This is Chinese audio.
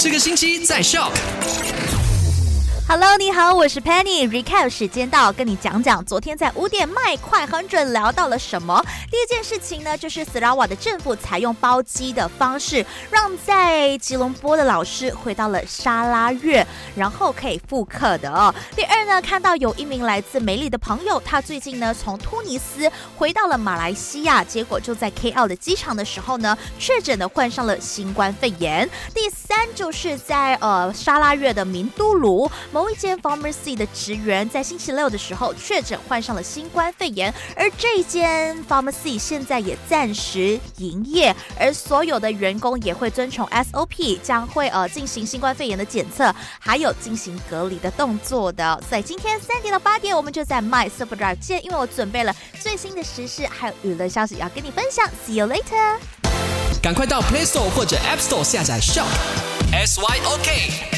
这个星期在 Shock。Hello，你好，我是 Penny。Recap 时间到，跟你讲讲昨天在五点麦快很准聊到了什么。第一件事情呢，就是斯拉瓦的政府采用包机的方式，让在吉隆坡的老师回到了沙拉越，然后可以复课的哦。第二呢，看到有一名来自梅里的朋友，他最近呢从突尼斯回到了马来西亚，结果就在 KL 的机场的时候呢，确诊的患上了新冠肺炎。第三就是在呃沙拉越的明都卢。某一间 pharmacy 的职员在星期六的时候确诊患上了新冠肺炎，而这间 pharmacy 现在也暂时营业，而所有的员工也会遵从 SOP，将会呃进行新冠肺炎的检测，还有进行隔离的动作的。所以今天三点到八点，我们就在 My Super Drive 见，因为我准备了最新的时事还有娱乐消息要跟你分享。See you later。赶快到 Play Store 或者 App Store 下载 Shop S Y O K。